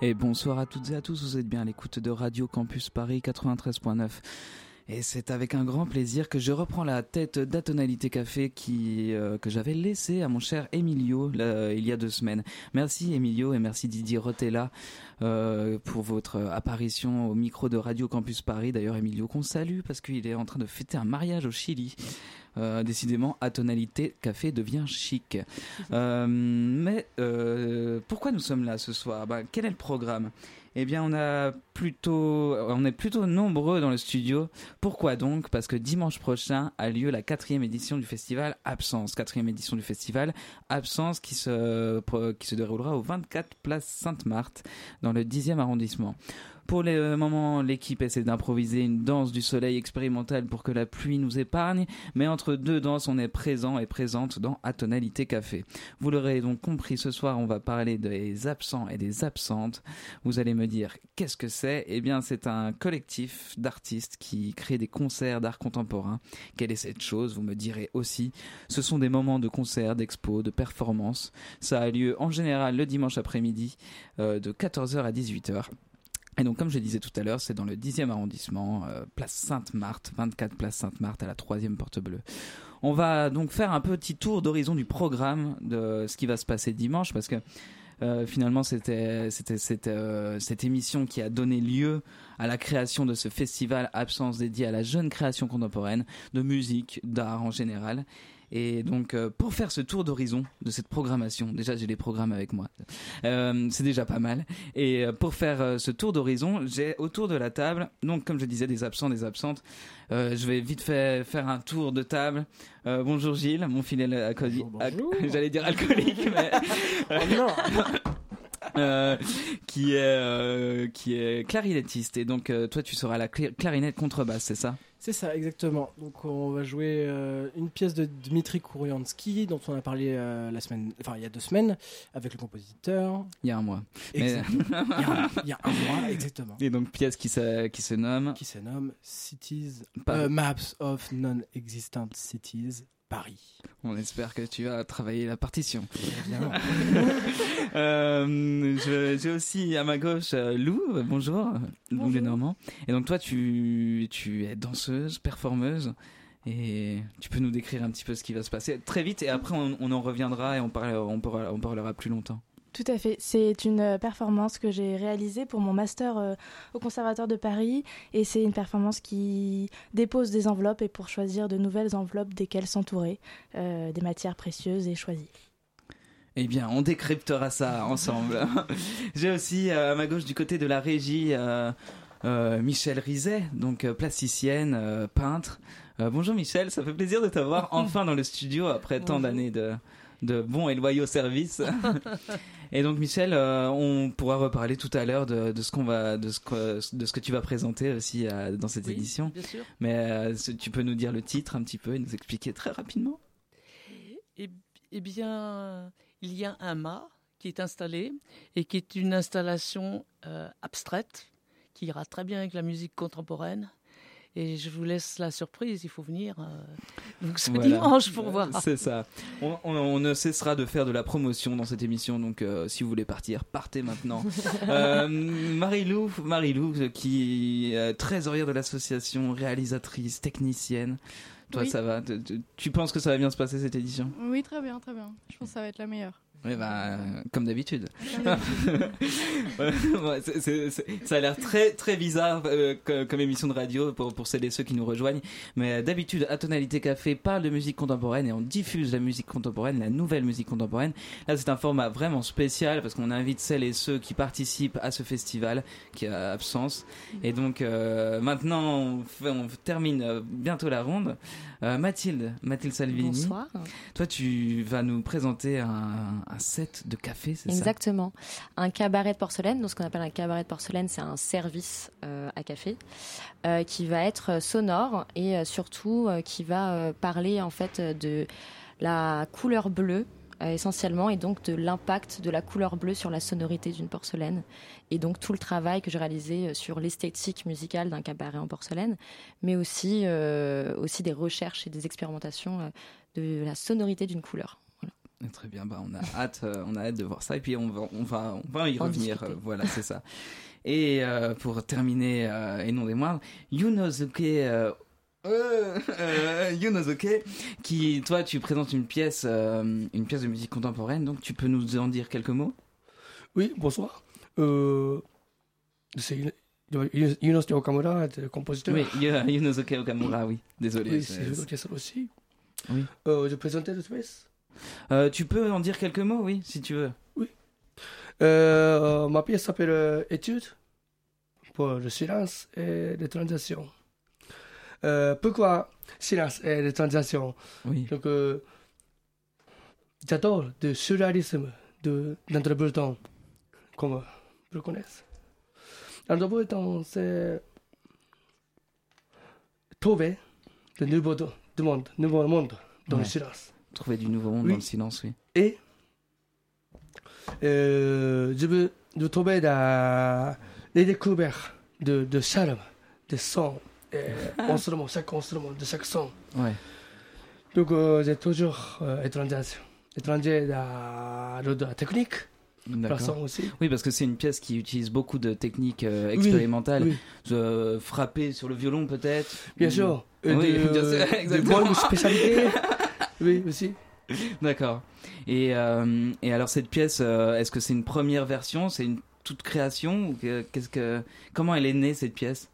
Et bonsoir à toutes et à tous, vous êtes bien à l'écoute de Radio Campus Paris 93.9. Et c'est avec un grand plaisir que je reprends la tête d'Atonalité Café qui, euh, que j'avais laissé à mon cher Emilio il y a deux semaines. Merci Emilio et merci Didier Rotella euh, pour votre apparition au micro de Radio Campus Paris. D'ailleurs Emilio qu'on salue parce qu'il est en train de fêter un mariage au Chili. Euh, décidément, Atonalité Café devient chic. mais pourquoi nous sommes là ce soir? Bah, Quel est le programme? Eh bien, on a plutôt, on est plutôt nombreux dans le studio. Pourquoi donc? Parce que dimanche prochain a lieu la quatrième édition du festival Absence. Quatrième édition du festival Absence qui se, qui se déroulera au 24 Place Sainte-Marthe dans le 10e arrondissement. Pour le moment, l'équipe essaie d'improviser une danse du soleil expérimentale pour que la pluie nous épargne, mais entre deux danses, on est présent et présente dans Atonalité Café. Vous l'aurez donc compris, ce soir, on va parler des absents et des absentes. Vous allez me dire, qu'est-ce que c'est? Eh bien, c'est un collectif d'artistes qui crée des concerts d'art contemporain. Quelle est cette chose? Vous me direz aussi. Ce sont des moments de concerts, d'expos, de performances. Ça a lieu en général le dimanche après-midi euh, de 14h à 18h. Et donc, comme je disais tout à l'heure, c'est dans le 10e arrondissement, euh, place Sainte-Marthe, 24 place Sainte-Marthe, à la troisième porte bleue. On va donc faire un petit tour d'horizon du programme de ce qui va se passer dimanche, parce que euh, finalement, c'était c'était euh, cette émission qui a donné lieu à la création de ce festival Absence dédié à la jeune création contemporaine de musique, d'art en général. Et donc, euh, pour faire ce tour d'horizon de cette programmation, déjà j'ai les programmes avec moi, euh, c'est déjà pas mal. Et euh, pour faire ce tour d'horizon, j'ai autour de la table, donc comme je disais, des absents, des absentes. je vais vite fait faire un tour de table. bonjour Gilles, mon fidèle alcoolique. J'allais dire alcoolique, mais. oh non euh, qui est euh, qui est clarinettiste. Et donc euh, toi tu seras la clarinette contrebasse c'est ça? C'est ça exactement. Donc on va jouer une pièce de Dmitri Kouriansky dont on a parlé la semaine enfin il y a deux semaines avec le compositeur. Il y a un mois. Il, y a un, mois exactement. Et donc pièce qui se qui se nomme qui se nomme Cities Maps of Non-Existent Cities Paris. On espère que tu as travaillé la partition. euh, J'ai aussi à ma gauche euh, Lou. Bonjour, Lou Lenormand. Et donc toi, tu, tu es danseuse, performeuse. Et tu peux nous décrire un petit peu ce qui va se passer très vite et après on, en reviendra et on, on, parlera, on parlera plus longtemps. Tout à fait. C'est une euh, performance que j'ai réalisée pour mon master euh, au Conservatoire de Paris. Et c'est une performance qui dépose des enveloppes et pour choisir de nouvelles enveloppes desquelles s'entourer, euh, des matières précieuses et choisies. Eh bien, on décryptera ça ensemble. j'ai aussi à ma gauche du côté de la régie Michel Rizet, donc plasticienne, peintre. bonjour Michel, ça fait plaisir de t'avoir enfin dans le studio après tant d'années de, de bons et loyaux services. Et donc Michel, euh, on pourra reparler tout à l'heure de, ce qu'on va, de ce que, de ce que tu vas présenter aussi euh, dans cette édition. Bien sûr. Mais euh, tu peux nous dire le titre un petit peu et nous expliquer très rapidement. Eh, eh bien, il y a un mât qui est installé et qui est une installation abstraite qui ira très bien avec la musique contemporaine et je vous laisse la surprise, il faut venir euh, donc ce dimanche pour voir. C'est ça. On, ne cessera de faire de la promotion dans cette émission, donc euh, si vous voulez partir, partez maintenant. euh, Marie-Lou, Marie-Lou, qui est trésorière de l'association, réalisatrice, technicienne. Toi, ça va Tu penses que ça va bien se passer cette édition? Oui, très bien, très bien. Je pense que ça va être la meilleure. Oui, bah, comme d'habitude. ça a l'air très très bizarre euh, comme, émission de radio pour, pour celles et ceux qui nous rejoignent. Mais d'habitude, à Tonalité Café parle de musique contemporaine et on diffuse la musique contemporaine, la nouvelle musique contemporaine. Là, c'est un format vraiment spécial parce qu'on invite celles et ceux qui participent à ce festival qui a absence. Et donc euh, maintenant, on, termine euh, bientôt la ronde. Mathilde, Mathilde Salvini. Bonsoir. Toi, tu vas nous présenter un un set de café, c'est ça? Exactement. Un cabaret de porcelaine. Donc, ce qu'on appelle un cabaret de porcelaine, c'est un service euh, à café euh, qui va être sonore et euh, surtout qui va parler en fait de la couleur bleue essentiellement et donc de l'impact de la couleur bleue sur la sonorité d'une porcelaine et donc tout le travail que j'ai réalisé sur l'esthétique musicale d'un cabaret en porcelaine mais aussi aussi des recherches et des expérimentations de la sonorité d'une couleur. Très bien, bah on a hâte, euh, on a hâte de voir ça et puis on va, on va, on va y En revenir. euh, voilà, c'est ça. Et euh, pour terminer euh, et non des moindres, Yunosuke. Euh, euh, Yunosuke, qui toi tu présentes une pièce, euh, une pièce de musique contemporaine, donc tu peux nous en dire quelques mots? Oui, bonsoir. Euh, c'est Yunosuke Okamura, le compositeur. Oui, Yunosuke Okamura, oui. Désolé. Oui, c'est- l'orchestre aussi. Oui. Je présentais le pièce. Tu peux en dire quelques mots, oui, si tu veux. Euh, ma pièce s'appelle Étude pour le silence et les transactions. Euh, pourquoi silence et les transactions Oui. Donc, euh, j'adore le surréalisme de d'André Breton, comme vous le connaissez. André Breton, c'est trouver le nouveau do- du monde, nouveau monde dans Ouais. le silence. Trouver du nouveau monde Oui. dans le silence, oui. Et euh, je veux veux trouver la, les découvertes de, de charme, de son, instrument, chaque instrument, de chaque son. Ouais. Donc, euh, j'ai toujours euh, étranger, étranger de la technique, aussi. Oui, parce que c'est une pièce qui utilise beaucoup de techniques euh, expérimentales. oui. Euh, frapper sur le violon, peut-être Bien Ou- sûr. Et Oui, de, bien sûr, exactement. bonnes spécialités. oui, aussi. D'accord. Et, euh, et alors, cette pièce, euh, est-ce que c'est une première version? C'est une toute création ou que- qu'est-ce que, Comment elle est née, cette pièce?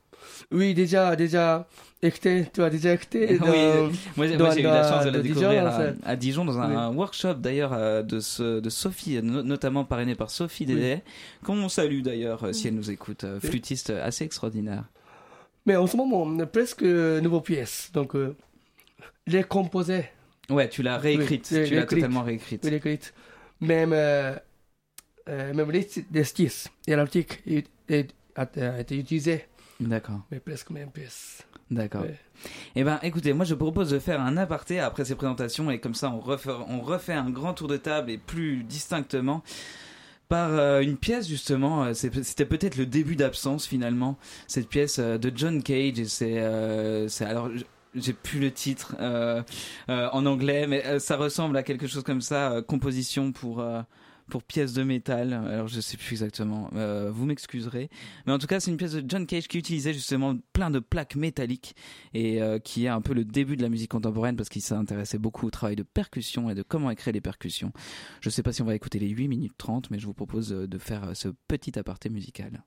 Oui, déjà, déjà écouté, tu as déjà écouté. Oui, dans- Moi, j'ai dans- moi, j'ai eu la chance de la découvrir Dijon, à, Dijon dans un, workshop d'ailleurs euh, de, ce- de Sophie, no- notamment parrainé par Sophie Dédé, qu'on salue d'ailleurs euh, si elle nous écoute, euh, Oui. flûtiste assez extraordinaire. Mais en ce moment, on a presque nouvelle pièce. Donc, euh, les composés, Ouais, tu l'as réécrite, Oui, tu l'as totalement réécrite. oui. Même, euh, euh, même les, et l'article a été utilisé, D'accord. mais presque même pièce. D'accord. Ouais. Eh ben, écoutez, moi je propose de faire un aparté après ces présentations et comme ça on refait, on refait un grand tour de table et plus distinctement par euh, une pièce justement. euh, C'était peut-être le début d'absence finalement. Cette pièce euh, de John Cage et c'est, euh, alors. J'ai plus le titre en anglais, mais ça ressemble à quelque chose comme ça, composition pour pour pièce de métal. Alors je sais plus exactement. Euh, vous m'excuserez. Mais en tout cas, c'est une pièce de John Cage qui utilisait justement plein de plaques métalliques et euh, qui est un peu le début de la musique contemporaine parce qu'il s'intéressait beaucoup au travail de percussion et de comment écrire les percussions. Je sais pas si on va écouter les 8 minutes 30, mais je vous propose euh, de faire ce petit aparté musical.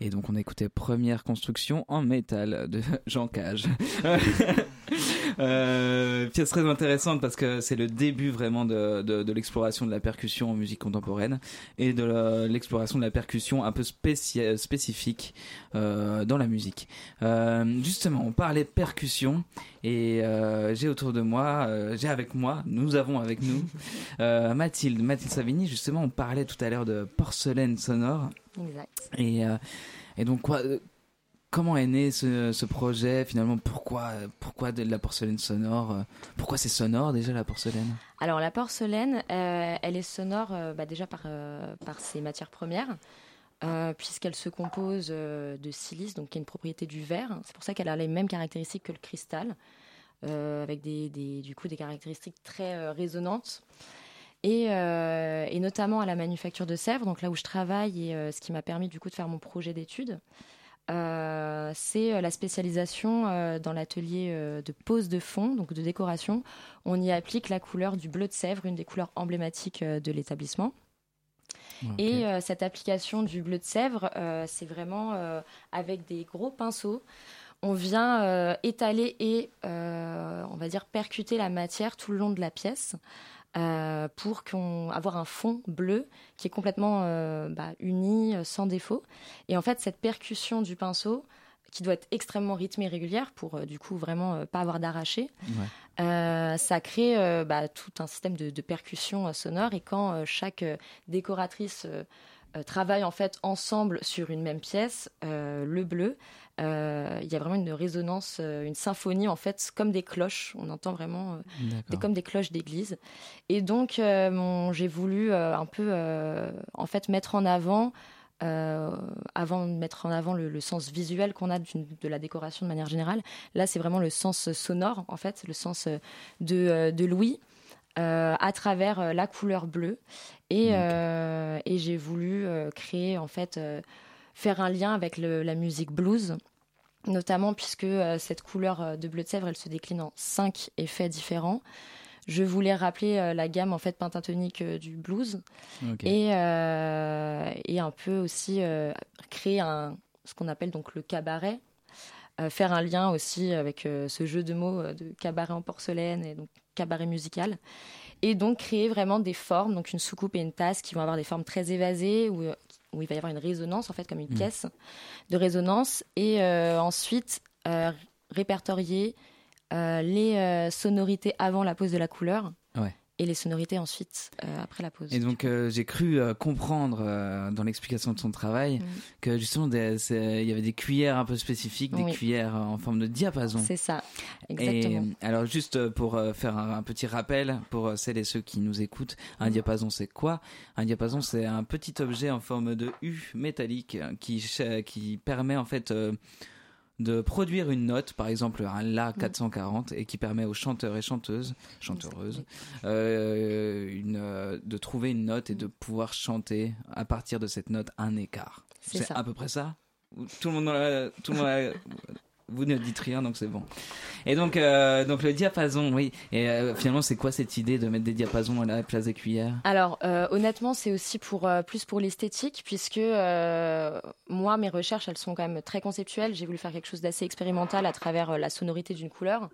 Et donc on a écouté Première construction en métal de Jean Cage. euh, pièce très intéressante parce que c'est le début vraiment de, de, de l'exploration de la percussion en musique contemporaine et de l'exploration de la percussion un peu spéci- spécifique euh, dans la musique. Euh, justement, on parlait percussion et j'ai autour de moi, j'ai avec moi, nous avons avec nous Mathilde, Mathilde Savigny. Justement, on parlait tout à l'heure de porcelaine sonore. Exact. Et, euh, et donc, quoi, euh, comment est né ce, ce projet Finalement, pourquoi, pourquoi de la porcelaine sonore euh, Pourquoi c'est sonore déjà la porcelaine? Alors la porcelaine, euh, elle est sonore euh, bah, déjà par, euh, par ses matières premières, puisqu'elle se compose de silice, donc qui est une propriété du verre. C'est pour ça qu'elle a les mêmes caractéristiques que le cristal, avec des, des- du coup des caractéristiques très résonantes. Et, euh, et notamment à la manufacture de Sèvres, donc là où je travaille et euh, ce qui m'a permis du coup de faire mon projet d'études, euh, c'est la spécialisation euh, dans l'atelier euh, de pose de fond, donc de décoration. On y applique la couleur du bleu de Sèvres, une des couleurs emblématiques de l'établissement. Et euh, cette application du bleu de Sèvres, c'est vraiment avec des gros pinceaux. On vient étaler et, on va dire, percuter la matière tout le long de la pièce euh, pour qu'on avoir un fond bleu qui est complètement euh, bah, uni, euh, sans défaut. Et en fait, cette percussion du pinceau, qui doit être extrêmement rythmée et régulière pour euh, du coup vraiment pas avoir d'arraché, Ouais. ça crée bah, tout un système de, de percussion sonore. Et quand chaque décoratrice euh, euh, travaille en fait ensemble sur une même pièce, euh, le bleu, euh, il y a vraiment une résonance, euh, une symphonie en fait, comme des cloches. On entend vraiment euh, des, comme des cloches d'église. Et donc, j'ai voulu un peu, en fait, mettre en avant, euh, avant de mettre en avant le, le sens visuel qu'on a de la décoration de manière générale. Là, c'est vraiment le sens sonore, en fait, le sens de, de l'ouïe. euh, à travers la couleur bleue et, euh, j'ai voulu créer en fait faire un lien avec le- la musique blues notamment puisque euh, cette couleur euh, de bleu de Sèvres, elle se décline en cinq effets différents. Je voulais rappeler euh, la gamme en fait pentatonique du blues et, et un peu aussi créer un, ce qu'on appelle donc le cabaret, faire un lien aussi avec ce jeu de mots de cabaret en porcelaine et donc cabaret musical. Et donc créer vraiment des formes, donc une soucoupe et une tasse qui vont avoir des formes très évasées euh, où il va y avoir une résonance en fait comme une Mm. caisse de résonance et euh, ensuite euh, répertorier euh, les sonorités avant la pose de la couleur. Et les sonorités ensuite euh, après la pose. Et donc euh, j'ai cru euh, comprendre dans l'explication de son travail Mm. que justement des- il y avait des cuillères un peu spécifiques, des Oui. cuillères en forme de diapason. C'est ça, Et exactement. alors juste pour faire un, un petit rappel pour celles et ceux qui nous écoutent, un diapason c'est quoi? Un diapason c'est un petit objet en forme de U métallique qui qui permet en fait de produire une note, par exemple un La 440, et qui permet aux chanteurs et chanteuses, chanteureuses, euh, une, euh, de trouver une note et de pouvoir chanter à partir de cette note un écart. C'est à peu près ça? Tout le monde, tout le monde a- vous ne dites rien, donc c'est bon. Et donc, euh, donc le diapason, oui. Et euh, finalement, c'est quoi cette idée de mettre des diapasons à la place des cuillères? Alors euh, honnêtement, c'est aussi pour plus pour l'esthétique, puisque moi mes recherches elles sont quand même très conceptuelles. J'ai voulu faire quelque chose d'assez expérimental à travers la sonorité d'une couleur,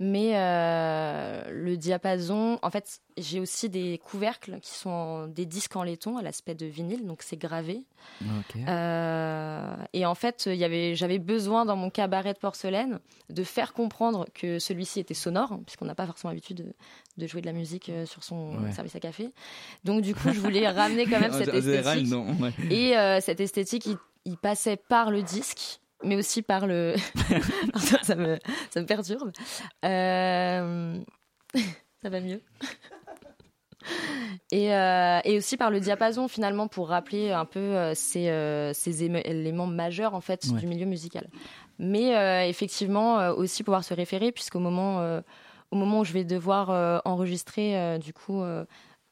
mais euh, le diapason, en fait, j'ai aussi des couvercles qui sont en- des disques en laiton à l'aspect de vinyle, donc c'est gravé. Euh, et en fait, j'avais besoin dans mon cabaret de porcelaine de faire comprendre que celui-ci était sonore, hein, puisqu'on n'a pas forcément l'habitude de, de jouer de la musique euh, sur son Ouais. service à café. Donc du coup, je voulais ramener quand même cette esthétique. non. ouais. Et euh, cette esthétique, il, il passait par le disque, mais aussi par le. Pardon, ça, me, ça me perturbe. Euh, ça va mieux. Et, euh, et aussi par le diapason finalement pour rappeler un peu euh, ces, euh, ces éme- éléments majeurs en fait Ouais. du milieu musical. Mais effectivement aussi pouvoir se référer puisqu'au moment au moment où je vais devoir enregistrer du coup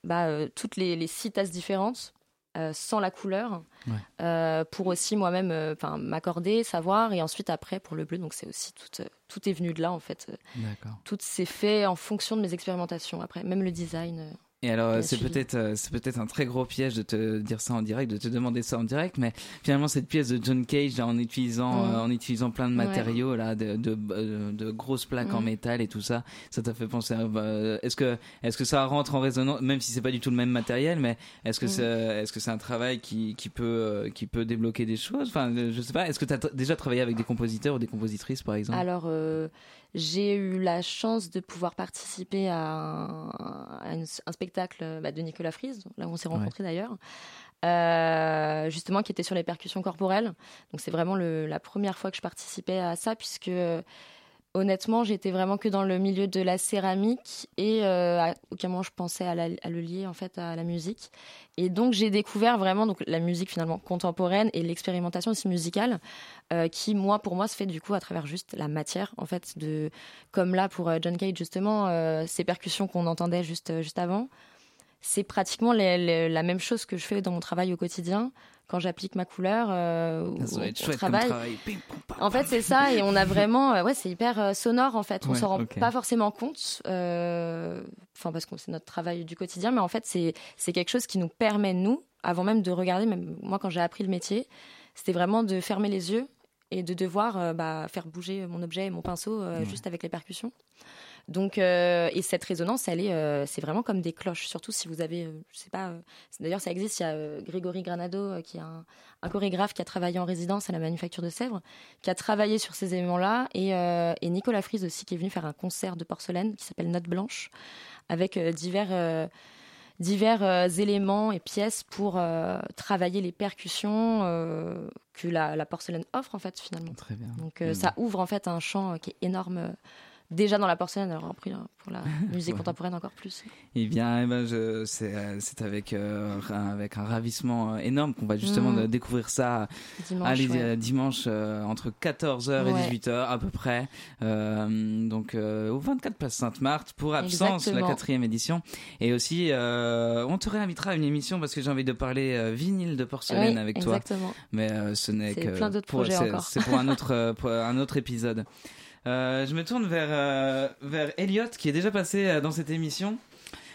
bah, toutes les, les six tasses différentes euh, sans la couleur Ouais. euh, pour aussi moi-même euh, enfin m'accorder savoir et ensuite après pour le bleu donc c'est aussi tout tout est venu de là en fait tout s'est fait en fonction de mes expérimentations après même le design Et alors, a c'est peut-être, euh, c'est peut-être un très gros piège de te dire ça en direct, de te demander ça en direct, mais finalement, cette pièce de John Cage, là, en utilisant, Mm. euh, en utilisant plein de Ouais. matériaux, là, de, de, euh, de grosses plaques en Mm. métal et tout ça, ça t'a fait penser à, bah, est-ce que, est-ce que ça rentre en résonance, même si c'est pas du tout le même matériel, mais est-ce que Mm. c'est, est-ce que c'est un travail qui, qui peut, euh, qui peut débloquer des choses? Enfin, euh, je sais pas, est-ce que t'as t- déjà travaillé avec des compositeurs ou des compositrices, par exemple? Alors, euh, j'ai eu la chance de pouvoir participer à un, à une- un spectacle bah, de Nicolas Frise, là où on s'est Ouais. rencontrés d'ailleurs, euh, justement qui était sur les percussions corporelles. Donc c'est vraiment le- la première fois que je participais à ça, puisque honnêtement, j'étais vraiment que dans le milieu de la céramique et euh, aucun moment je pensais à, le lier en fait à la musique. Et donc j'ai découvert vraiment donc la musique finalement contemporaine et l'expérimentation aussi musicale euh, qui moi pour moi se fait du coup à travers juste la matière en fait de comme là pour euh, John Cage justement euh, ces percussions qu'on entendait juste juste avant c'est pratiquement les- les- la même chose que je fais dans mon travail au quotidien quand j'applique ma couleur euh, Ça doit au- être travail. travail. En fait, c'est ça, et on a vraiment, euh, ouais, c'est hyper euh, sonore en fait. On Ouais, s'en rend pas forcément compte, euh, enfin parce que c'est notre travail du quotidien, mais en fait, c'est c'est quelque chose qui nous permet nous, avant même de regarder, même moi quand j'ai appris le métier, c'était vraiment de fermer les yeux et de devoir euh, bah, faire bouger mon objet et mon pinceau Ouais. juste avec les percussions. Donc, euh, et cette résonance, elle est, euh, c'est vraiment comme des cloches. Surtout si vous avez, euh, je sais pas, d'ailleurs ça existe. Il y a Grégory Granado, qui est un, un chorégraphe qui a travaillé en résidence à la Manufacture de Sèvres, qui a travaillé sur ces éléments-là, et, et Nicolas Frise aussi, qui est venu faire un concert de porcelaine qui s'appelle Note Blanche, avec divers divers euh, éléments et pièces pour euh, travailler les percussions euh, que la, la porcelaine offre en fait finalement. Très bien. Donc euh, Mm. ça ouvre en fait un champ qui est énorme déjà dans la porcelaine, alors après euh, pour la musique contemporaine encore plus. Eh bien, eh ben, c'est, euh, avec, euh, un- avec un ravissement énorme qu'on va justement euh, découvrir ça Dimanche. allez, ouais. dimanche euh, entre 14h Ouais. et 18h à peu près. Euh, donc au 24 Place Sainte-Marthe pour Absence, la quatrième édition. Et aussi, on te réinvitera à une émission parce que j'ai envie de parler vinyle de porcelaine Oui, avec toi. exactement. Mais euh, ce n'est que pour, un autre, pour un autre épisode. Euh, je me tourne vers euh, vers Elliot qui est déjà passé euh, dans cette émission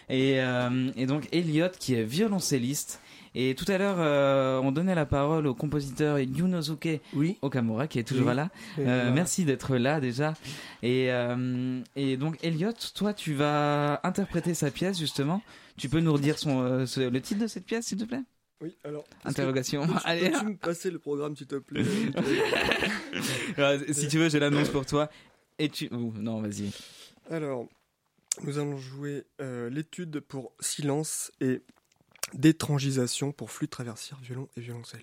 et, euh, et donc Elliot qui est violoncelliste. Et tout à l'heure, euh, on donnait la parole au compositeur Yunosuke Oui. Okamura qui est toujours Oui. là. Euh. Merci d'être là déjà. Et, euh, et donc Elliot, toi tu vas interpréter sa pièce justement. Tu peux nous redire son, euh, le titre de cette pièce s'il te plaît? Oui, alors. que- Interrogation. peux-tu- Allez. Peux-tu me passer le programme, s'il te plaît Euh, si tu veux, je l'annonce pour toi. Et tu... ouh, non, vas-y. Alors, nous allons jouer euh, l'étude pour silence et d'étrangisation pour flûte traversière, violon et violoncelle.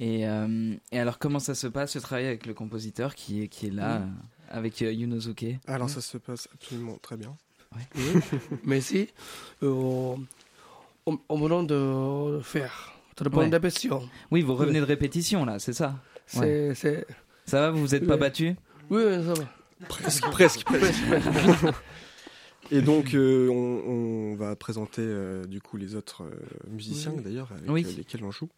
Et, euh, et alors, comment ça se passe ce travail avec le compositeur qui est, qui est là, Oui. avec euh, Yunosuke? Alors, ça se passe absolument très bien. Merci. Euh, on, demande de faire Ouais. répétitions. Oui, vous revenez de répétition là, c'est ça C'est, c'est... Ça va, vous vous êtes pas battu Oui, ça va. Presque, presque, presque. Et donc, euh, on, on va présenter euh, du coup les autres euh, musiciens Oui. d'ailleurs avec Oui. lesquels on joue.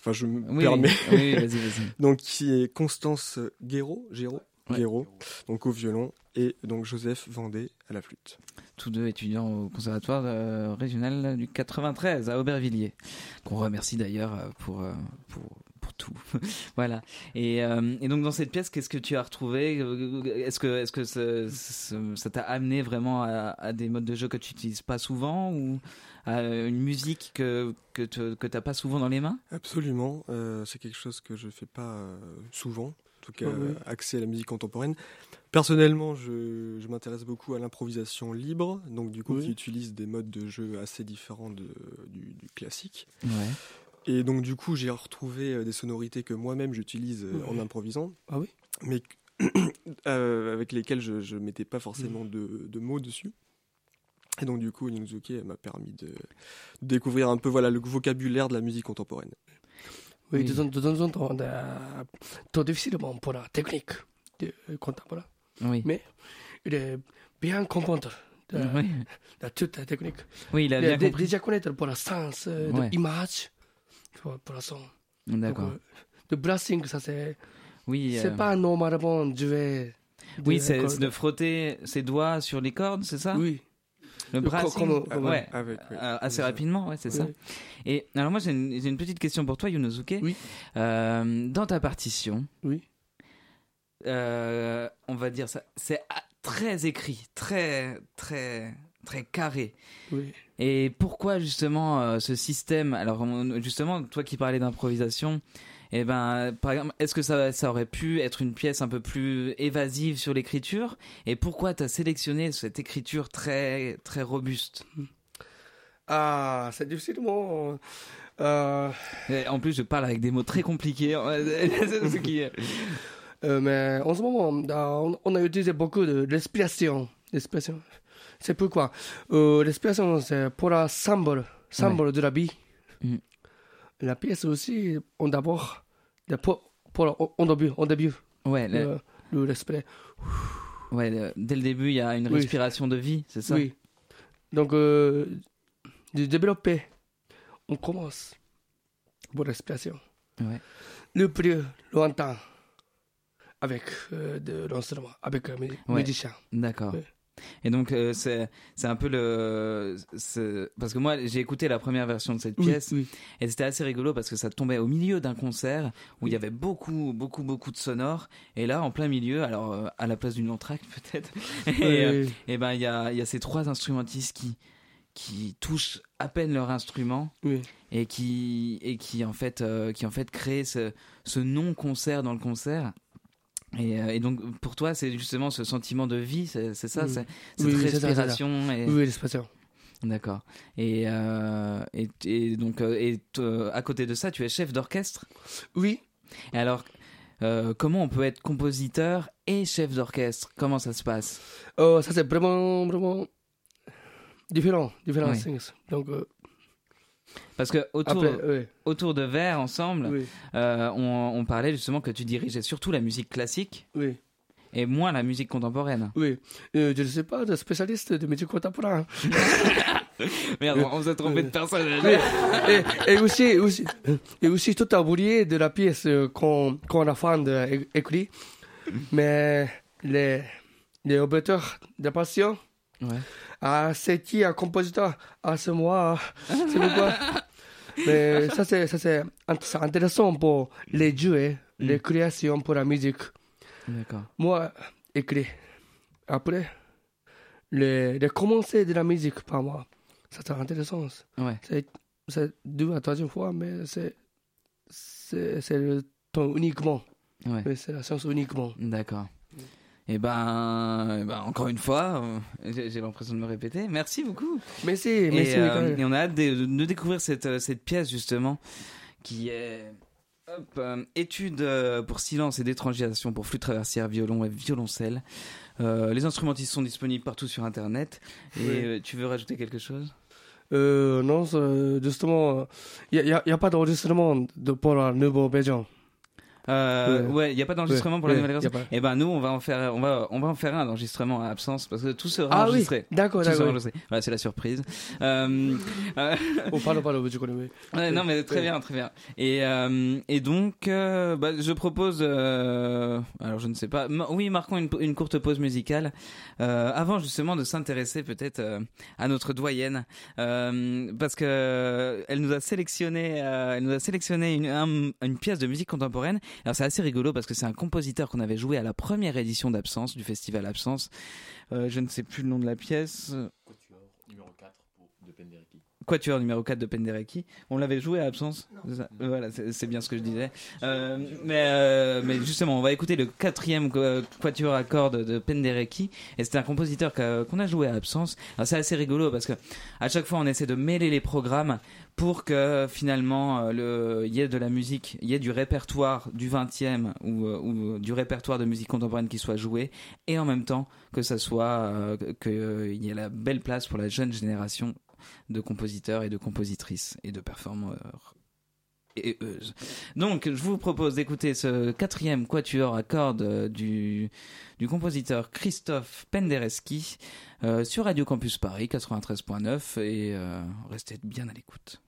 Enfin, je me Oui, permets. oui, oui, vas-y, vas-y. Donc, qui est Constance Guéraud, Géraud. Guéraud, donc au violon, et donc Joseph Vendée à la flûte. Tous deux étudiants au conservatoire euh, régional du 93 à Aubervilliers, qu'on remercie d'ailleurs euh, pour, euh, pour, pour tout. voilà. Et, euh, et donc dans cette pièce, qu'est-ce que tu as retrouvé? Est-ce que, est-ce que ce- ce- ça t'a amené vraiment à, à des modes de jeu que tu n'utilises pas souvent ou à une musique que, que tu n'as pas souvent dans les mains? Absolument, euh, c'est quelque chose que je fais pas souvent, en tout cas euh, axé à la musique contemporaine. Personnellement, je, je m'intéresse beaucoup à l'improvisation libre, donc du coup Oui. qui utilise des modes de jeu assez différents de, du, du classique. Ouais. Et donc du coup, j'ai retrouvé euh, des sonorités que moi-même j'utilise euh, en improvisant, Ah oui mais euh, avec lesquelles je ne mettais pas forcément Mm. de, de mots dessus. Et donc du coup, Nyuzuki m'a permis de, de découvrir un peu voilà le vocabulaire de la musique contemporaine. Oui, de temps de temps en temps, euh, trop difficilement pour la technique de contemporain. Oui. Mais il est bien comprendre de, oui. de toute la technique. Oui, il a bien déjà connaître pour la sens euh, Ouais. de l'image, pour, le son. D'accord. Donc, euh, le brassing, ça c'est Oui. c'est euh, pas normalement joué. Oui, c'est de frotter ses doigts sur les cordes, c'est ça? Oui. Le brassing, comme- ouais, Avec, oui. euh, assez rapidement, ouais, c'est ça. Et alors moi j'ai une, petite question pour toi, Yunosuke. Oui. Euh, dans ta partition, Oui. euh, on va dire ça, c'est très écrit, très très très carré. Oui. Et pourquoi justement euh, ce système? Alors justement, toi qui parlais d'improvisation, eh ben, par exemple, est-ce que ça, ça aurait pu être une pièce un peu plus évasive sur l'écriture? Et pourquoi tu as sélectionné cette écriture très très robuste? Ah, c'est difficilement. Euh, Et En plus, je parle avec des mots très compliqués. C'est ce qui est- euh, mais en ce moment, on a utilisé beaucoup de respiration. respiration. C'est pourquoi? Euh, respiration, c'est pour la symbole, symbole de la vie. Mm. La pièce aussi, on d'abord, pour, pour, en début, en début, Ouais, le- le, respirer. ouais le- dès le début, il y a une Oui. respiration de vie, c'est ça? Oui. Donc, euh, de développer, on commence pour respiration. Ouais. Le plus lointain avec euh, de l'instrument, avec un mu- Ouais. musicien. D'accord. Ouais. Et donc, euh, c'est c'est un peu le. Parce que moi, j'ai écouté la première version de cette pièce oui. et c'était assez rigolo parce que ça tombait au milieu d'un concert où il y avait beaucoup, beaucoup, beaucoup de sonores. Et là, en plein milieu, alors euh, à la place d'une entracte peut-être, et, euh, et ben il y a, il y a ces trois instrumentistes qui qui touchent à peine leur instrument et qui et qui en fait euh, qui en fait créent ce, ce non concert dans le concert et, euh, et donc pour toi c'est justement ce sentiment de vie c'est ça c'est cette Oui, ça, ça. respiration et Oui, respiration. d'accord et, euh, et et donc euh, et à côté de ça tu es chef d'orchestre? Oui. et alors euh, comment on peut être compositeur et chef d'orchestre? Comment ça se passe? Euh, ça, c'est vraiment, vraiment différent. Différents Oui. things. Donc, parce que autour après, oui. autour de verre ensemble Oui. euh, on, on parlait justement que tu dirigeais surtout la musique classique Oui. et moins la musique contemporaine Oui. Euh, je ne suis pas de spécialiste de musique contemporaine. Merde, on s'est trompé de personne. Et, et aussi, aussi, et aussi tout a oublié de la pièce euh, qu'on qu'on a fan écrit. Mais les, les auteurs de passion, Ouais. Ah, c'est qui un compositeur? Ah, c'est moi. C'est pourquoi. Mais ça, c'est ça, c'est int- c'est intéressant pour les jeux, les créations pour la musique. D'accord. Moi, écrit. Après, les, les commencer de la musique par moi. Ça, c'est intéressant. Ouais. C'est c'est deux à troisième fois, mais c'est c'est c'est le temps uniquement. Ouais. Mais c'est la science uniquement. D'accord. Et ben, eh ben, encore une fois, euh, j'ai l'impression de me répéter. Merci beaucoup. Merci, Et, merci. euh, et on a hâte de, de découvrir cette, euh, cette pièce justement qui est hop, euh, étude pour silence et d'étrangisation pour flûte traversière, violon et violoncelle. Euh, les instrumentistes sont disponibles partout sur internet. Et tu veux rajouter quelque chose? Non, justement, il n'y a, y a pas d'enregistrement de, pour la nouvelle version. Euh, Ouais. Il n'y a pas d'enregistrement pour Ouais, la nouvelle version. pas. Et ben nous, on va en faire, on va, on va en faire un d'enregistrement à absence parce que tout sera Ah oui, enregistré. d'accord, sera d'accord. enregistré. Voilà, c'est la surprise. Euh, euh, On parle pas je connais, oui. Ouais, non, mais très Oui. bien, très bien. Et, euh, et donc, euh, bah, je propose, euh, alors je ne sais pas, ma- oui, marquons une, une courte pause musicale, euh, avant justement de s'intéresser peut-être euh, à notre doyenne, euh, parce que elle nous a sélectionné, euh, elle nous a sélectionné une, un- une pièce de musique contemporaine. Alors c'est assez rigolo parce que c'est un compositeur qu'on avait joué à la première édition d'Absence du festival Absence. Euh, je ne sais plus le nom de la pièce. Numéro 4 pour, de. Quatuor numéro 4 de Penderecki. On l'avait joué à absence Voilà, c'est bien ce que je disais. Euh, mais, euh, mais justement, on va écouter le quatrième qu- Quatuor à cordes de Penderecki. Et c'est un compositeur qu'on a joué à absence. C'est assez rigolo parce que à chaque fois on essaie de mêler les programmes pour que finalement euh, le- il y ait de la musique, il y ait du répertoire du 20e ou, euh, ou du répertoire de musique contemporaine qui soit joué et en même temps que ça soit euh, qu'il y ait la belle place pour la jeune génération de compositeurs et de compositrices et de performeurs et euses. Donc, je vous propose d'écouter ce quatrième quatuor à cordes du, du compositeur Christophe Penderecki euh, sur Radio Campus Paris 93.9 et euh, restez bien à l'écoute.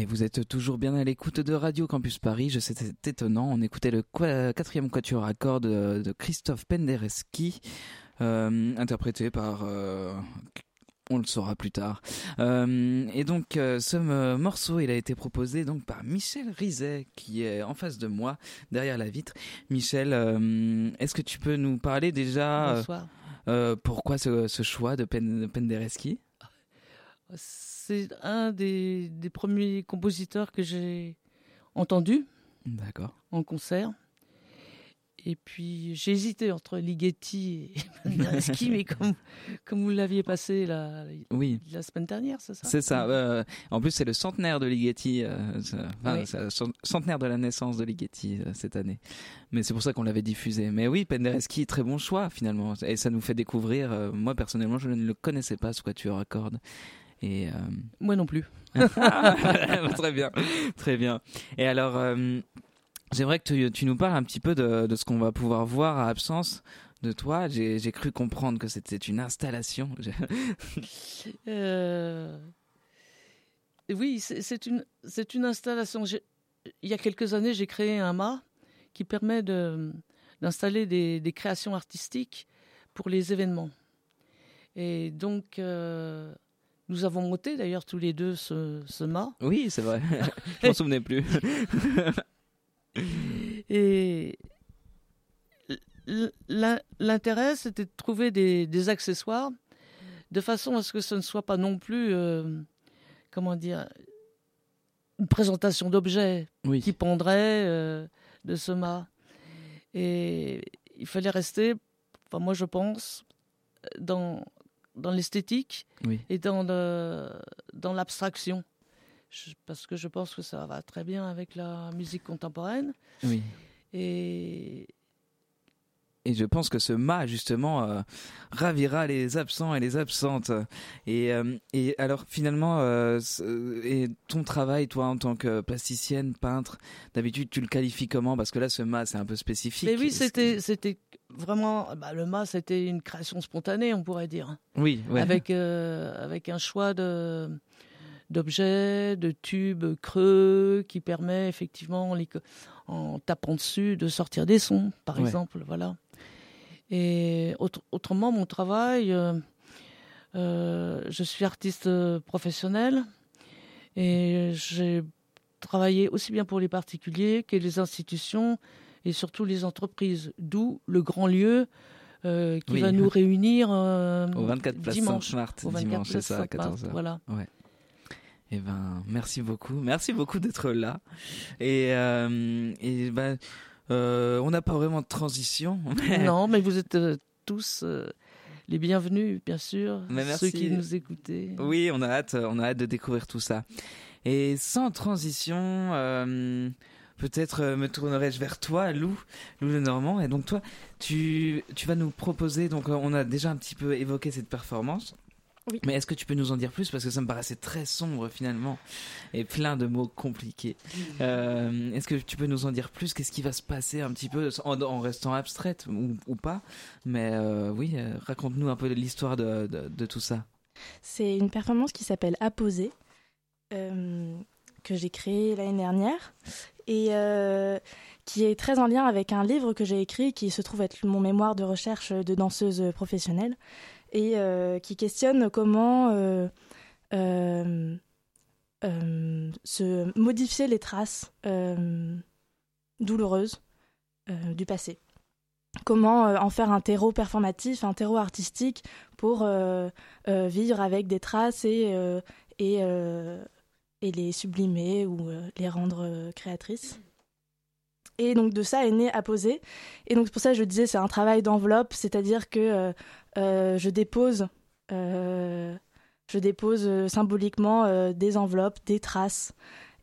Et vous êtes toujours bien à l'écoute de Radio Campus Paris. Je sais, c'est étonnant. On écoutait le quatrième quatuor à cordes de Christophe Penderecki, euh, interprété par euh, on le saura plus tard. Euh, et donc euh, ce morceau, il a été proposé donc par Michel Rizet qui est en face de moi, derrière la vitre. Michel, euh, est-ce que tu peux nous parler déjà Bonsoir. pourquoi ce, ce, choix de Penderecki? C'est un des, des, premiers compositeurs que j'ai entendu. D'accord. En concert. Et puis j'ai hésité entre Ligeti et Penderecki, mais comme, comme vous l'aviez passé la, oui. la semaine dernière, c'est ça? C'est ça. Euh, en plus, c'est le centenaire de Ligeti, euh, enfin, oui. centenaire de la naissance de Ligeti euh, cette année. Mais c'est pour ça qu'on l'avait diffusé. Mais oui, Penderecki, très bon choix finalement. Et ça nous fait découvrir. Moi personnellement, je ne le connaissais pas ce quatuor à cordes. Et euh, moi non plus. très bien, très bien. Et alors. Euh, J'aimerais que tu, tu, nous parles un petit peu de, de ce qu'on va pouvoir voir à absence de toi. J'ai cru comprendre que c'était une installation. euh, oui, c'est une, une installation. Il y a quelques années, j'ai créé un mât qui permet d'installer des, des, créations artistiques pour les événements. Et donc, euh, nous avons monté d'ailleurs tous les deux ce, ce mât. Oui, c'est vrai. Je m'en souvenais plus. Et l'intérêt, c'était de trouver des, des, accessoires de façon à ce que ce ne soit pas non plus, euh, comment dire, une présentation d'objets Oui. qui pendraient euh, de ce mât. Et il fallait rester, enfin moi je pense, dans, dans l'esthétique Oui. et dans, le, dans l'abstraction. Je- parce que je pense que ça va très bien avec la musique contemporaine. Oui. Et Et je pense que ce mât, justement, euh, ravira les absents et les absentes. Et, euh, et alors, finalement, euh, et ton travail, toi, en tant que plasticienne, peintre, d'habitude, tu le qualifies comment? Parce que là, ce mât, c'est un peu spécifique. Mais oui, c'était, c'était vraiment. bah, le mât, c'était une création spontanée, on pourrait dire. Oui, ouais. Avec, avec un choix de, d'objets, de tubes creux qui permet effectivement, en, tapant dessus, de sortir des sons, par Ouais. exemple. Voilà. Et autre- autrement, mon travail, euh, euh, je suis artiste professionnel et j'ai travaillé aussi bien pour les particuliers que les institutions et surtout les entreprises, d'où le grand lieu euh, qui Oui. va nous réunir euh, Au 24 place dimanche. Sainte-Marthe, Au 24 dimanche, c'est ça, à Sainte-Marthe, 14h. Voilà. Eh ben, merci beaucoup. Merci beaucoup d'être là. Et, euh, et ben, euh, on n'a pas vraiment de transition. mais- non, mais vous êtes euh, tous euh, les bienvenus, bien sûr. Mais Ceux qui nous écoutez. Oui, on a hâte, on a hâte de découvrir tout ça. Et sans transition, euh, peut-être me tournerai-je vers toi, Lou, Lou Le Normand. Et donc toi, tu, tu vas nous proposer. Donc on a déjà un petit peu évoqué cette performance. Oui. Mais est-ce que tu peux nous en dire plus? Parce que ça me paraissait très sombre finalement et plein de mots compliqués. Euh, est-ce que tu peux nous en dire plus? Qu'est-ce qui va se passer un petit peu en, en restant abstraite ou, ou pas? Mais euh, oui, euh, raconte-nous un peu l'histoire de, de, de tout ça. C'est une performance qui s'appelle Apposer, euh, que j'ai créée l'année dernière et qui est très en lien avec un livre que j'ai écrit qui se trouve être mon mémoire de recherche de danseuse professionnelle et euh, qui questionne comment euh, euh, se modifier les traces douloureuses du passé. Comment en faire un terreau performatif, un terreau artistique pour vivre avec des traces et, les sublimer ou les rendre créatrices. Et donc de ça est né Apposer. Et donc pour ça je disais c'est un travail d'enveloppe, c'est-à-dire que je dépose, euh, je dépose euh, symboliquement euh, des enveloppes, des traces.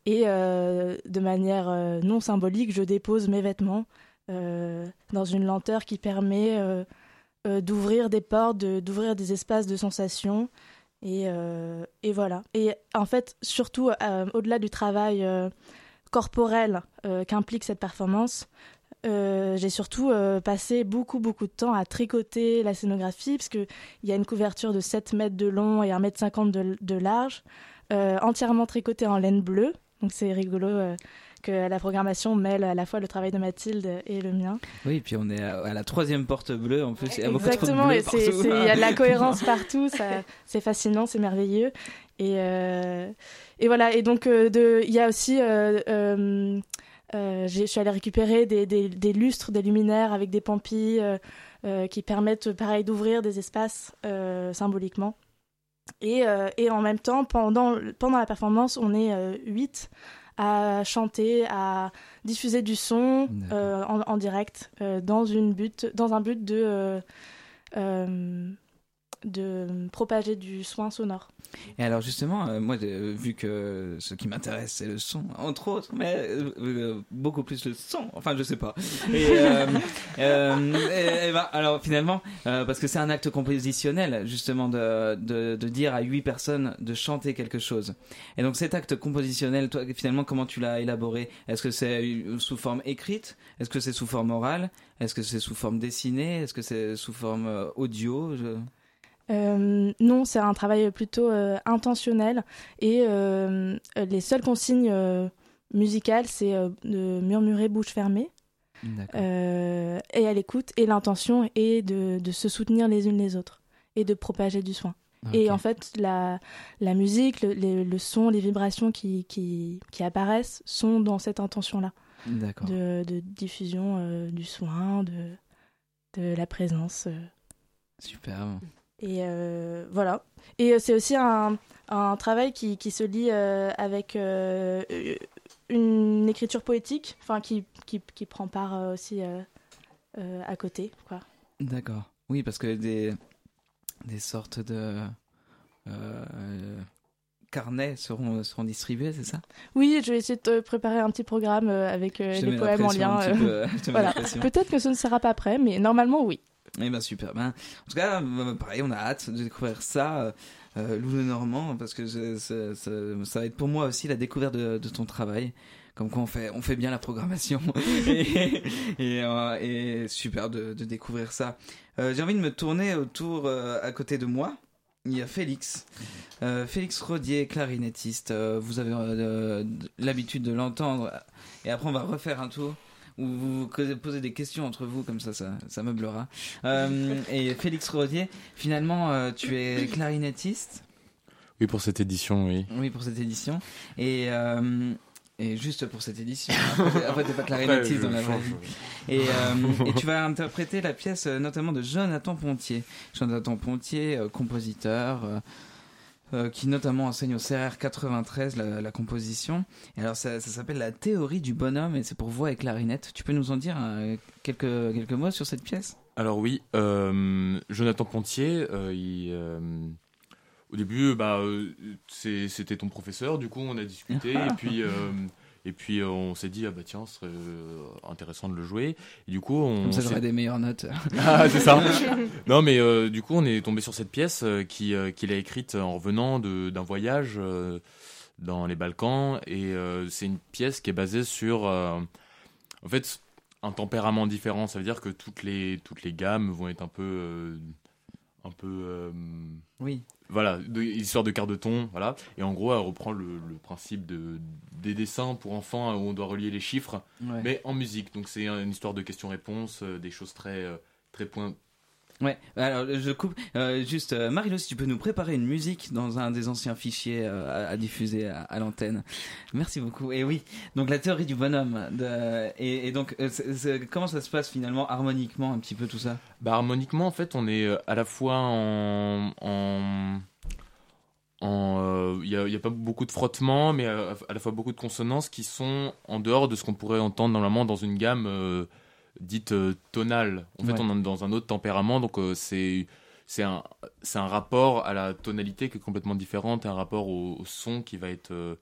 Et euh, de manière euh, non symbolique, je dépose mes vêtements euh, dans une lenteur qui permet euh, euh, d'ouvrir des portes, d'ouvrir des espaces de sensations. Et, euh, voilà. Et en fait, surtout, euh, au-delà du travail euh, corporel euh, qu'implique cette performance, euh, j'ai surtout euh, passé beaucoup, beaucoup de temps à tricoter la scénographie, parce qu'il y a une couverture de 7 mètres de long et 1 mètre 50 de, de large, euh, entièrement tricotée en laine bleue. Donc c'est rigolo que la programmation mêle à la fois le travail de Mathilde et le mien. Oui, et puis on est à, à la troisième porte bleue en plus. Il y a Exactement, il y a de la cohérence partout, c'est fascinant, c'est merveilleux. Et, et voilà, et donc il y a aussi, euh, je suis allée récupérer des, des- des lustres, des luminaires avec des pampilles euh, euh, qui permettent, pareil, d'ouvrir des espaces symboliquement. Et, et en même temps, pendant, pendant la performance, on est euh, huit à chanter, à diffuser du son euh, en, en direct euh, dans, une but, dans un but de, euh, de propager du soin sonore. Et alors justement, euh, moi, euh, vu que ce qui m'intéresse, c'est le son, entre autres, mais euh, beaucoup plus le son, enfin je sais pas. Et, et- et ben, alors finalement, parce que c'est un acte compositionnel, justement, de, de, de dire à huit personnes de chanter quelque chose. Et donc cet acte compositionnel, toi, finalement, comment tu l'as élaboré? Est-ce que c'est sous forme écrite? Est-ce que c'est sous forme orale? Est-ce que c'est sous forme dessinée? Est-ce que c'est sous forme audio? Je- Euh, non, c'est un travail plutôt euh, intentionnel et euh, les seules consignes musicales, c'est de murmurer bouche fermée et à l'écoute. Et l'intention est de, de se soutenir les unes les autres et de propager du soin. Et Ok. en fait, la, la musique, le, son, les vibrations qui, qui, qui apparaissent sont dans cette intention-là D'accord. de, de diffusion du soin, de, de la présence. euh. Et euh, voilà. Et euh, c'est aussi un, un travail qui, qui se lie euh, avec une écriture poétique, enfin qui, qui, qui prend part aussi à côté. Quoi. D'accord. Oui, parce que des, des sortes de carnets seront, seront distribués, c'est ça? Oui, je vais essayer de préparer un petit programme avec les poèmes en lien. peu, voilà. Peut-être que ce ne sera pas prêt, mais normalement oui. Eh ben super. Ben, en tout cas, euh, pareil, on a hâte de découvrir ça, euh, euh, Lou Normand, parce que ça, va être pour moi aussi la découverte de, ton travail. Comme quoi on fait, bien la programmation. euh, et super de, découvrir ça. J'ai envie de me tourner autour, à côté de moi. Il y a Félix. Félix Rodier, clarinettiste. Vous avez de- l'habitude de l'entendre. Et après, on va refaire un tour où vous posez des questions entre vous, comme ça, ça, ça meublera. Euh, et Félix Rodier, finalement, euh, tu es clarinettiste. Oui, pour cette édition, oui. Oui, pour cette édition. Et, euh, et juste pour cette édition. Après, après, t'es pas clarinettiste dans la vraie vie. Et, euh, et tu vas interpréter la pièce notamment de Jonathan Pontier. Jonathan Pontier, euh, compositeur, euh, qui notamment enseigne au CRR 93 la, la composition. Et alors ça, ça s'appelle La théorie du bonhomme et c'est pour voix et clarinette. Tu peux nous en dire euh, quelques, quelques mots sur cette pièce? Alors oui, euh, Jonathan Pontier, il, au début, bah, c'était ton professeur, du coup on a discuté, et puis, et puis euh, on s'est dit, ah bah tiens, ce serait euh, intéressant de le jouer. Et du coup, on Comme ça s'est- j'aurai des meilleures notes. Ah, c'est ça. non, mais euh, du coup, on est tombé sur cette pièce euh, qui, qu'il a écrite en revenant d'un voyage euh, dans les Balkans. Et c'est une pièce qui est basée sur, en fait, un tempérament différent. Ça veut dire que toutes les, toutes les gammes vont être un peu. Un peu. euh, Oui. voilà, de, histoire de quart de ton, voilà. Et en gros, elle reprend le, le principe de, des dessins pour enfants où on doit relier les chiffres, Ouais. mais en musique. Donc c'est une histoire de questions-réponses, euh, des choses très, euh, très point. Ouais, alors je coupe. Euh, juste, euh, Marie-Lo, si tu peux nous préparer une musique dans un des anciens fichiers euh, à, diffuser à, l'antenne. Merci beaucoup. Et oui, donc la théorie du bonhomme. Et, donc, euh, comment ça se passe finalement harmoniquement un petit peu tout ça? Bah, harmoniquement, en fait, on est euh, à la fois en. en en, euh, Il n'y a, il pas beaucoup de frottements, mais à, la fois beaucoup de consonances qui sont en dehors de ce qu'on pourrait entendre normalement dans une gamme euh, dite euh, tonale. En fait, Ouais. on est dans un autre tempérament, donc euh, c'est c'est un, c'est un rapport à la tonalité qui est complètement différente, un rapport au, au son qui va être euh,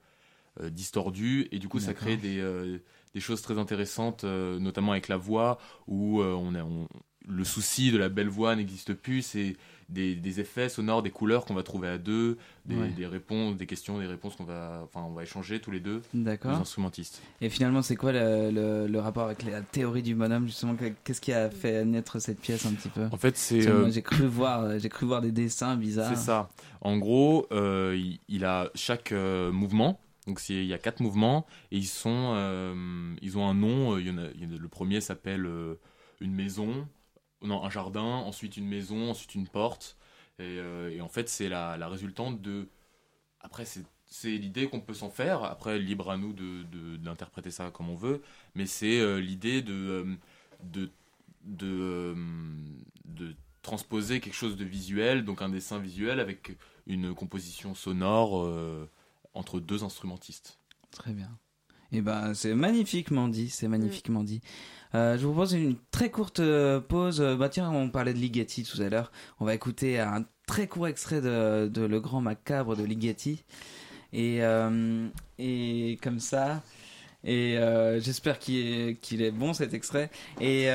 distordu, et du coup, ça crée des, euh, des choses très intéressantes, euh, notamment avec la voix, où on a, on- le souci de la belle voix n'existe plus, c'est des, des effets sonores, des couleurs qu'on va trouver à deux, des, Ouais. des réponses, des questions, des réponses qu'on va, enfin, on va échanger tous les deux, les D'accord. instrumentistes. Et finalement, c'est quoi le, le, le rapport avec la théorie du bonhomme justement? Que- Qu'est-ce qui a fait naître cette pièce un petit peu? En fait, c'est euh, J'ai cru voir, j'ai cru voir des dessins bizarres. C'est ça. En gros, euh, il, il a chaque euh, mouvement. Donc il y a quatre mouvements et ils sont, ils ont un nom. Il y en a, il y en a- le premier s'appelle une maison, non un jardin, ensuite une maison, ensuite une porte. Et, euh, en fait, c'est la, la résultante de. Après, c'est l'idée qu'on peut s'en faire. Après, libre à nous de de- d'interpréter ça comme on veut. Mais c'est euh, l'idée de euh, de de, de transposer quelque chose de visuel, donc un dessin visuel avec une composition sonore entre deux instrumentistes. Très bien. Et ben, c'est magnifiquement dit, c'est magnifiquement dit. Euh, je vous propose une très courte euh, pause. Euh, Bah tiens, on parlait de Ligeti tout à l'heure. On va écouter un très court extrait de, de Le Grand Macabre de Ligeti. Et, euh, et comme ça. Et euh, j'espère qu'il est, bon cet extrait. Et,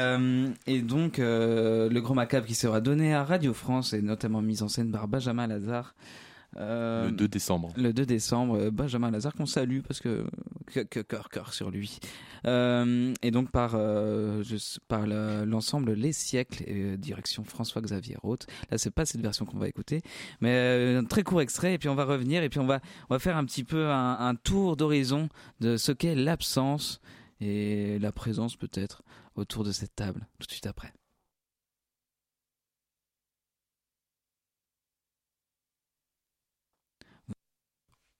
et donc, Le Grand Macabre qui sera donné à Radio France et notamment mis en scène par Benjamin Lazare. Euh, Le 2 décembre. le 2 décembre, Benjamin Lazare qu'on salue parce que que cœur cœur sur lui. Euh, et donc par euh, l'ensemble Les siècles et euh, direction François-Xavier Roth. Là c'est pas cette version qu'on va écouter, mais un très court extrait et puis on va revenir et puis on va faire un petit peu un tour d'horizon de ce qu'est l'absence et la présence peut-être autour de cette table tout de suite après.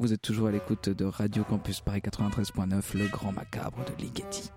Vous êtes toujours à l'écoute de Radio Campus Paris 93.9, le grand macabre de Ligeti.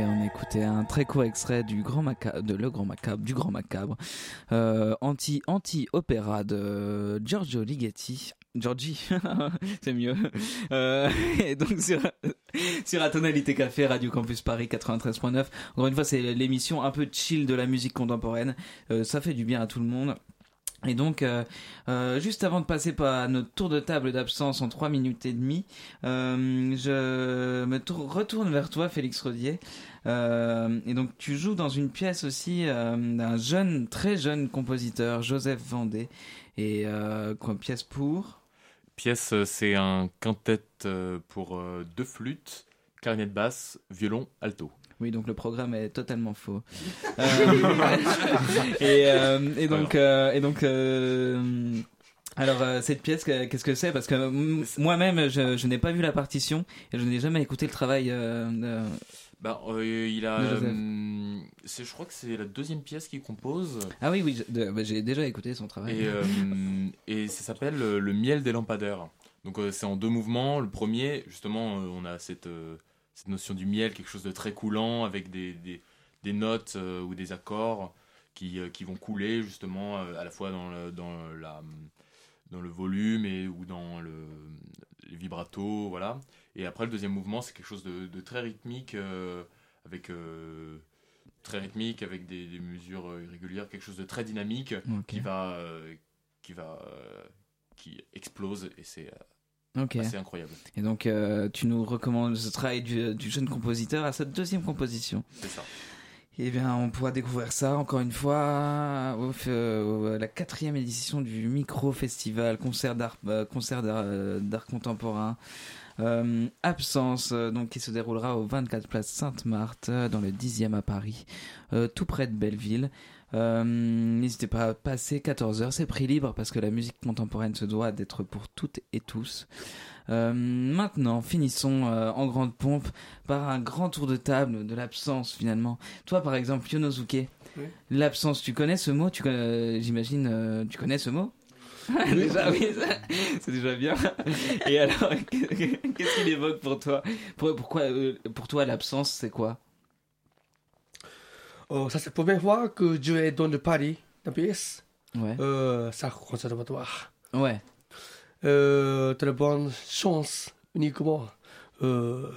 Et on écoutait un très court extrait du Grand Macabre, de Le Grand Macabre, du Grand Macabre, euh, anti anti opéra de Giorgio Ligeti. Giorgi, c'est mieux. Euh, et donc sur sur la tonalité café Radio Campus Paris 93.9. Encore une fois, c'est l'émission un peu chill de la musique contemporaine. Euh, ça fait du bien à tout le monde. Et donc, euh, euh, juste avant de passer par notre tour de table d'absence en 3 minutes et demie, euh, je me tour- retourne vers toi, Félix Rodier. Et donc, tu joues dans une pièce aussi d'un jeune, très jeune compositeur, Joseph Vendée. Et quoi, pièce pour? Pièce, c'est un quintet pour deux flûtes, clarinette basse, violon, alto. Oui, donc le programme est totalement faux. Euh, et, euh, et donc, euh, et donc, euh, alors euh, cette pièce, que- qu'est-ce que c'est? Parce que moi-même, je, je n'ai pas vu la partition et je n'ai jamais écouté le travail. euh, de- Bah, euh, il a, euh, c'est, je crois que c'est la deuxième pièce qu'il compose. Ah oui, oui, bah, j'ai déjà écouté son travail. Et, euh, et ça s'appelle Le miel des lampadaires. Donc euh, c'est en deux mouvements. Le premier, justement, euh, on a cette, euh, cette notion du miel, quelque chose de très coulant, avec des, des, des notes euh, ou des accords qui, euh, qui vont couler, justement, euh, à la fois dans le, dans la, dans le volume et, ou dans le, les vibratos, voilà. Et après, le deuxième mouvement, c'est quelque chose de, de très rythmique, avec... très rythmique avec des, des mesures irrégulières quelque chose de très dynamique qui va qui va qui explose et c'est euh, Ok. assez incroyable Et donc, euh, tu nous recommandes ce travail du, du jeune compositeur à sa deuxième composition. c'est ça Eh bien, on pourra découvrir ça encore une fois au, euh, la quatrième édition du Micro Festival concert d'art, euh, concert d'art, euh, contemporain. Absence, donc qui se déroulera au 24 place Sainte-Marthe, dans le 10e à Paris, tout près de Belleville. Euh, N'hésitez pas à passer 14 heures, c'est prix libre parce que la musique contemporaine se doit d'être pour toutes et tous. Euh, maintenant, finissons euh, en grande pompe par un grand tour de table de l'absence finalement. Toi, par exemple, Yonosuke, Oui. L'absence, tu connais ce mot? Tu connais- J'imagine, euh, tu connais ce mot? Déjà, oui, c'est déjà bien. Et alors, qu'est-ce qu'il évoque pour toi? Pour, Pourquoi, euh, pour toi, l'absence, c'est quoi? Oh, ça, c'est la première fois que je vais dans le Paris, la pièce. Ouais. Euh, ça, conservatoire. Ouais. Euh, très bonne chance, uniquement. Euh,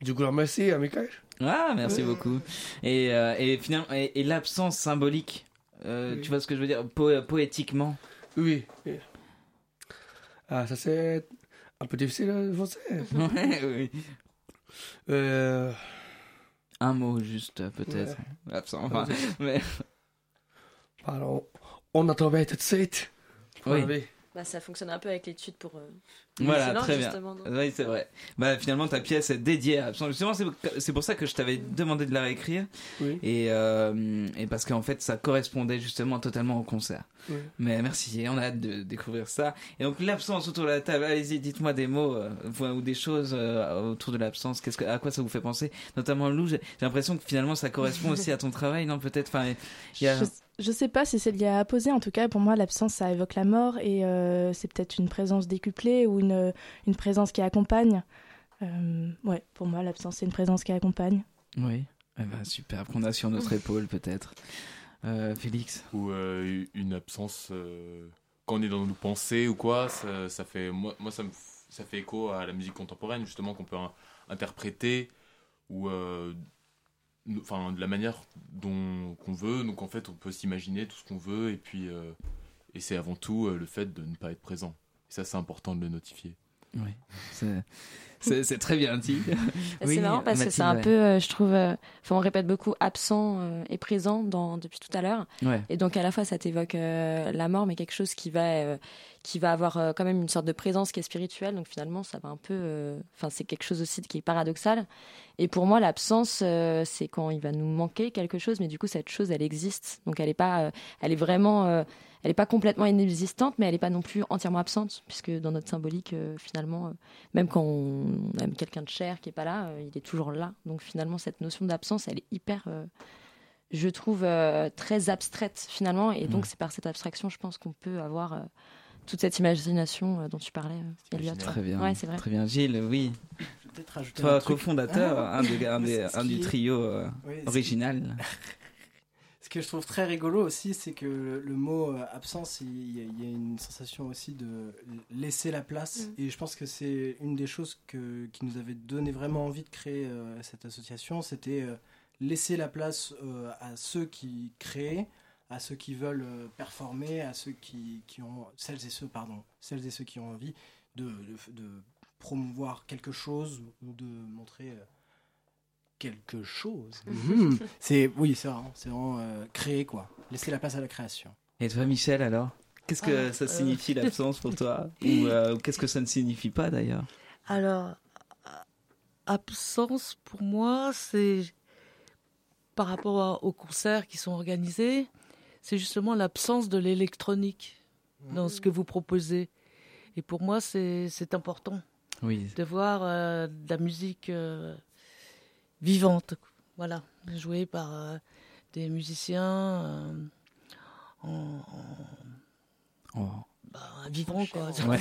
du grand merci à Michael. Ah, merci Ouais. beaucoup. Et, euh, et finalement, et, et l'absence symbolique, euh, Oui. tu vois ce que je veux dire, po- poétiquement? Oui. oui. Ah, ça c'est un peu difficile à penser. Ouais, oui. Euh, Un mot juste, peut-être. L'absence. Enfin, mais pardon. On a trouvé tout de suite. oui. Bah, ça fonctionne un peu avec l'étude pour. euh, Voilà, très bien. Oui, c'est vrai. Bah, finalement, ta pièce est dédiée à l'absence. Justement, c'est c'est pour ça que je t'avais demandé de la réécrire. Oui. Et, euh, et parce qu'en fait, ça correspondait justement totalement au concert. Oui. Mais merci, et on a hâte de découvrir ça. Et donc, l'absence autour de la table, allez-y, dites-moi des mots euh, ou des choses euh, autour de l'absence. Qu'est-ce que, à quoi ça vous fait penser? Notamment Lou, j'ai j'ai l'impression que finalement, ça correspond aussi à ton travail, non Peut-être? Enfin, il y a. Je, je sais pas si c'est lié à poser. En tout cas, pour moi, l'absence, ça évoque la mort et euh, c'est peut-être une présence décuplée ou une, une présence qui accompagne. Euh, ouais, pour moi, l'absence, c'est une présence qui accompagne. Oui. Eh ben, super, qu'on a sur notre épaule, peut-être. Euh, Félix Ou euh, une absence. euh, quand on est dans nos pensées ou quoi, ça, ça fait. Moi, moi ça, me, ça fait écho à la musique contemporaine, justement, qu'on peut in- interpréter. Ou. Enfin, de la manière dont qu'on veut. Donc, en fait, on peut s'imaginer tout ce qu'on veut. Et puis. euh, et c'est avant tout euh, le fait de ne pas être présent. Et ça, c'est important de le notifier. C'est- très bien dit. Bah, Oui, c'est marrant parce que c'est un ouais. peu, euh, je trouve, euh, enfin, on répète beaucoup absent euh, et présent dans, depuis tout à l'heure. Ouais. Et donc à la fois ça t'évoque euh, la mort, mais quelque chose qui va, euh, qui va avoir euh, quand même une sorte de présence qui est spirituelle. Donc finalement ça va un peu, euh, enfin c'est quelque chose aussi qui est paradoxal. Et pour moi l'absence, euh, c'est quand il va nous manquer quelque chose, mais du coup cette chose elle existe. Donc elle est pas, euh, elle est vraiment, euh, elle est pas complètement inexistante, mais elle est pas non plus entièrement absente, puisque dans notre symbolique euh, finalement, euh, même quand on aime quelqu'un de cher qui est pas là, euh, il est toujours là. Donc finalement cette notion d'absence elle est hyper euh, je trouve euh, très abstraite finalement et donc Ouais. c'est par cette abstraction je pense qu'on peut avoir euh, toute cette imagination euh, dont tu parlais euh, Elliot. Très bien. Ouais, c'est vrai. Très bien. Gilles, oui. Peut-être rajouter Toi, un truc. cofondateur, Ah, un, des- un, des- ce un qui du trio euh, Oui, original. Ce que je trouve très rigolo aussi, c'est que le, le mot euh, absence, il y, a, il y a une sensation aussi de laisser la place. Mm. Et je pense que c'est une des choses que, qui nous avait donné vraiment envie de créer euh, cette association, c'était euh, laisser la place euh, à ceux qui créent, à ceux qui veulent euh, performer, à ceux qui, qui ont celles et ceux pardon, celles et ceux qui ont envie de, de, de promouvoir quelque chose ou de montrer euh, quelque chose. Mhm. c'est oui, c'est vraiment, c'est vraiment euh, créer quoi, laisser la place à la création. Et toi, Michel, alors? Qu'est-ce que Ah, ça euh. signifie l'absence pour toi? Ou euh, qu'est-ce que ça ne signifie pas d'ailleurs? Alors, absence pour moi, c'est par rapport à- aux concerts qui sont organisés, c'est justement l'absence de l'électronique dans ce que vous proposez. Et pour moi, c'est c'est important Oui. de voir euh, de la musique euh, vivante, voilà, jouée par euh, des musiciens euh, en, en- Oh. bah, vivants, quoi. Ouais.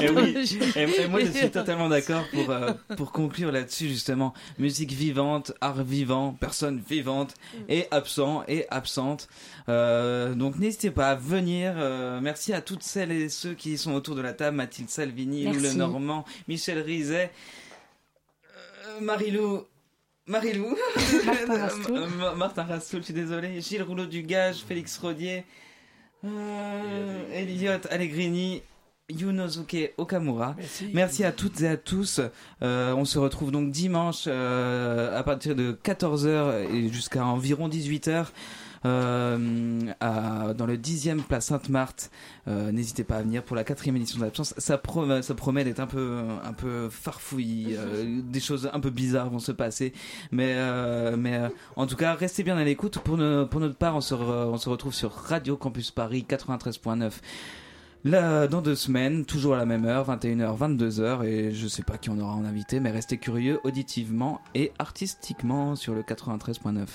et, oui. et, et moi, je suis totalement d'accord pour, euh, pour conclure là-dessus, justement. Musique vivante, art vivant, personne vivante, et absent et absente. Euh, donc, n'hésitez pas à venir. Euh, merci à toutes celles et ceux qui sont autour de la table. Mathilde Salvini, Lou. Lenormand, Michel Rizet, euh, Marilou. Marilou, Martin Rastoul. Euh, Ma- Martin Rastoul, je suis désolé, Gilles Rouleau du Gage, Félix Rodier, euh, Elliot Allegrini, Yunosuke Okamura. Merci à toutes et à tous. Euh, on se retrouve donc dimanche euh, à partir de 14h et jusqu'à environ 18h. Euh, à- dans le 10e place Sainte-Marthe. Euh, N'hésitez pas à venir pour la quatrième édition de l'absence. Ça promet, ça promet d'être un peu, un peu farfouillis. euh, des choses un peu bizarres vont se passer. Mais, euh, mais euh, en tout cas, restez bien à l'écoute. Pour, no- pour notre part, on se, re- on se retrouve sur Radio Campus Paris 93.9. Là, dans deux semaines, toujours à la même heure, 21h, 22h, et je sais pas qui on aura en invité, mais restez curieux auditivement et artistiquement sur le 93.9.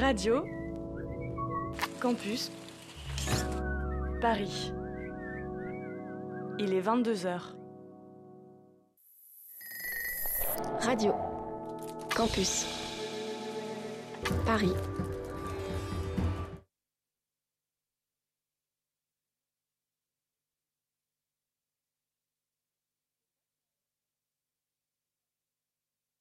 Radio Campus Paris. Il est 22h. Radio Campus Paris